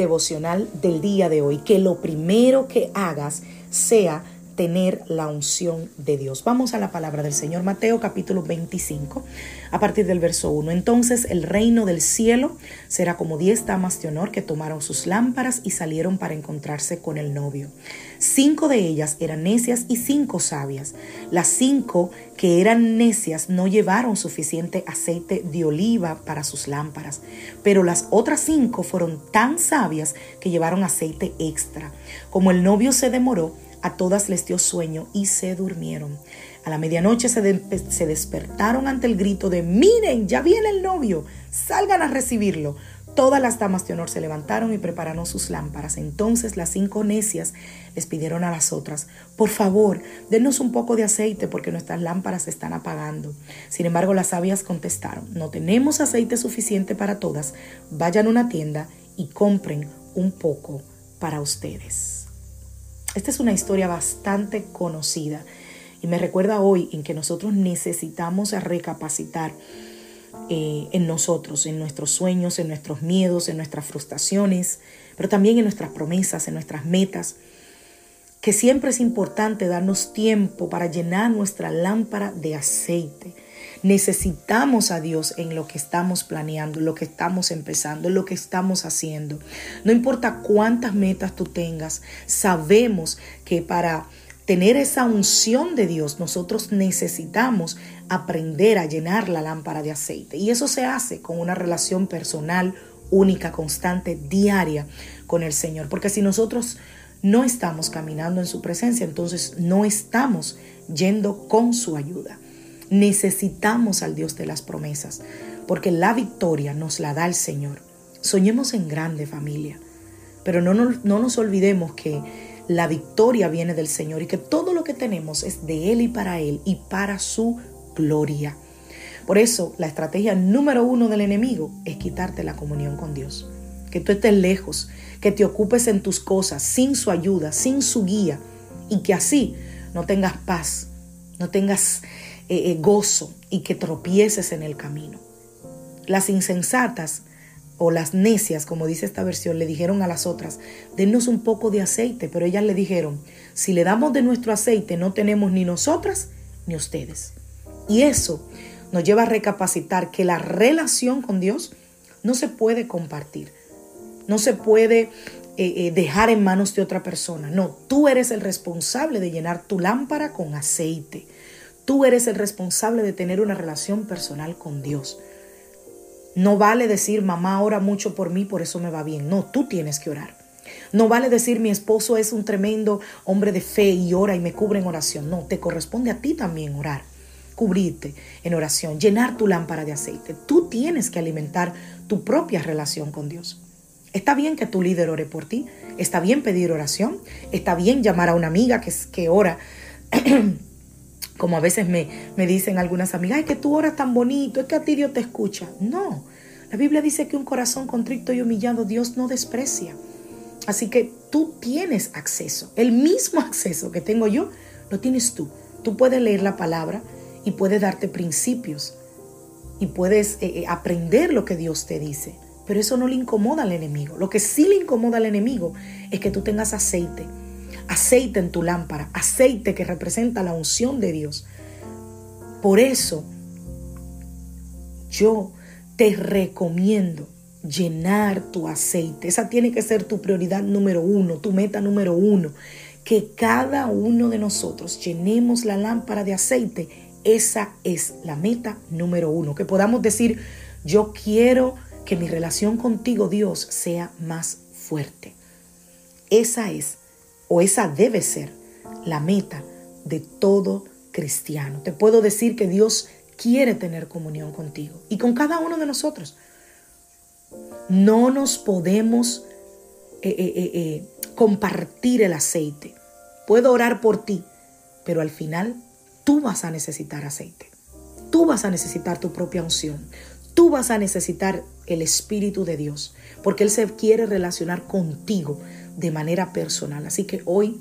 Devocional del día de hoy, que lo primero que hagas sea tener la unción de Dios. Vamos a la palabra del Señor Mateo capítulo 25 a partir del verso 1. Entonces el reino del cielo será como diez damas de honor que tomaron sus lámparas y salieron para encontrarse con el novio. Cinco de ellas eran necias y cinco sabias. Las cinco que eran necias no llevaron suficiente aceite de oliva para sus lámparas, pero las otras cinco fueron tan sabias que llevaron aceite extra. Como el novio se demoró, a todas les dio sueño y se durmieron. A la medianoche se, se, despertaron ante el grito de miren, ya viene el novio, salgan a recibirlo. Todas las damas de honor se levantaron y prepararon sus lámparas. Entonces las cinco necias les pidieron a las otras, por favor, denos un poco de aceite porque nuestras lámparas se están apagando. Sin embargo, las sabias contestaron, no tenemos aceite suficiente para todas, vayan a una tienda y compren un poco para ustedes. Esta es una historia bastante conocida y me recuerda hoy en que nosotros necesitamos recapacitar eh, en nosotros, en nuestros sueños, en nuestros miedos, en nuestras frustraciones, pero también en nuestras promesas, en nuestras metas, que siempre es importante darnos tiempo para llenar nuestra lámpara de aceite Necesitamos a Dios en lo que estamos planeando, lo que estamos empezando, lo que estamos haciendo. No importa cuántas metas tú tengas, sabemos que para tener esa unción de Dios, nosotros necesitamos aprender a llenar la lámpara de aceite. Y eso se hace con una relación personal, única, constante, diaria con el Señor. Porque si nosotros no estamos caminando en su presencia, entonces no estamos yendo con su ayuda. Necesitamos al Dios de las promesas, porque la victoria nos la da el Señor. Soñemos en grande familia, pero no, no, nos olvidemos que la victoria viene del Señor y que todo lo que tenemos es de Él y para Él y para su gloria. Por eso la estrategia número uno del enemigo es quitarte la comunión con Dios. Que tú estés lejos, que te ocupes en tus cosas sin su ayuda, sin su guía y que así no tengas paz, no tengas eh, eh, gozo y que tropieces en el camino. Las insensatas o las necias, como dice esta versión, le dijeron a las otras, denos un poco de aceite, pero ellas le dijeron, si le damos de nuestro aceite no tenemos ni nosotras ni ustedes. Y eso nos lleva a recapacitar que la relación con Dios no se puede compartir, no se puede eh, dejar en manos de otra persona. No, tú eres el responsable de llenar tu lámpara con aceite. Tú eres el responsable de tener una relación personal con Dios. No vale decir, mamá ora mucho por mí, por eso me va bien. No, tú tienes que orar. No vale decir, mi esposo es un tremendo hombre de fe y ora y me cubre en oración. No, te corresponde a ti también orar, cubrirte en oración, llenar tu lámpara de aceite. Tú tienes que alimentar tu propia relación con Dios. Está bien que tu líder ore por ti, está bien pedir oración, está bien llamar a una amiga que, que ora como a veces me, me dicen algunas amigas, es que tú oras tan bonito, es que a ti Dios te escucha. No, la Biblia dice que un corazón contrito y humillado Dios no desprecia. Así que tú tienes acceso, el mismo acceso que tengo yo, lo tienes tú. Tú puedes leer la palabra y puedes darte principios y puedes eh, eh, aprender lo que Dios te dice. Pero eso no le incomoda al enemigo. Lo que sí le incomoda al enemigo es que tú tengas aceite aceite en tu lámpara, aceite que representa la unción de Dios. Por eso yo te recomiendo llenar tu aceite. Esa tiene que ser tu prioridad número uno, tu meta número uno. Que cada uno de nosotros llenemos la lámpara de aceite. Esa es la meta número uno. Que podamos decir, yo quiero que mi relación contigo, Dios, sea más fuerte. Esa es, o esa debe ser, la meta de todo cristiano. Te puedo decir que Dios quiere tener comunión contigo y con cada uno de nosotros. No nos podemos eh, eh, eh, compartir el aceite. Puedo orar por ti, pero al final tú vas a necesitar aceite. Tú vas a necesitar tu propia unción. Tú vas a necesitar el Espíritu de Dios, porque Él se quiere relacionar contigo de manera personal. Así que hoy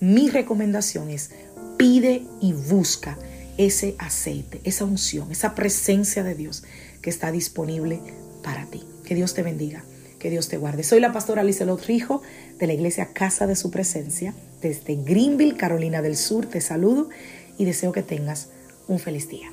mi recomendación es pide y busca ese aceite, esa unción, esa presencia de Dios que está disponible para ti. Que Dios te bendiga, que Dios te guarde. Soy la pastora Lizelot Rijo de la iglesia Casa de Su Presencia, desde Greenville, Carolina del Sur. Te saludo y deseo que tengas un feliz día.